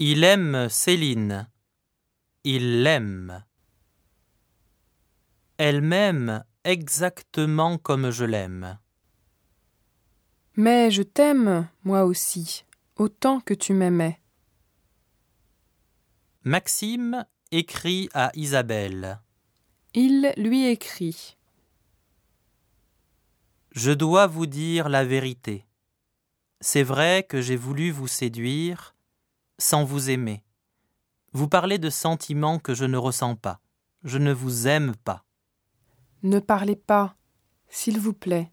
Il aime Céline. Il l'aime. Elle m'aime exactement comme je l'aime. Mais je t'aime, moi aussi, autant que tu m'aimais. Maxime écrit à Isabelle. Il lui écrit. Je dois vous dire la vérité. C'est vrai que j'ai voulu vous séduire sans vous aimer. Vous parlez de sentiments que je ne ressens pas. Je ne vous aime pas. Ne parlez pas, s'il vous plaît.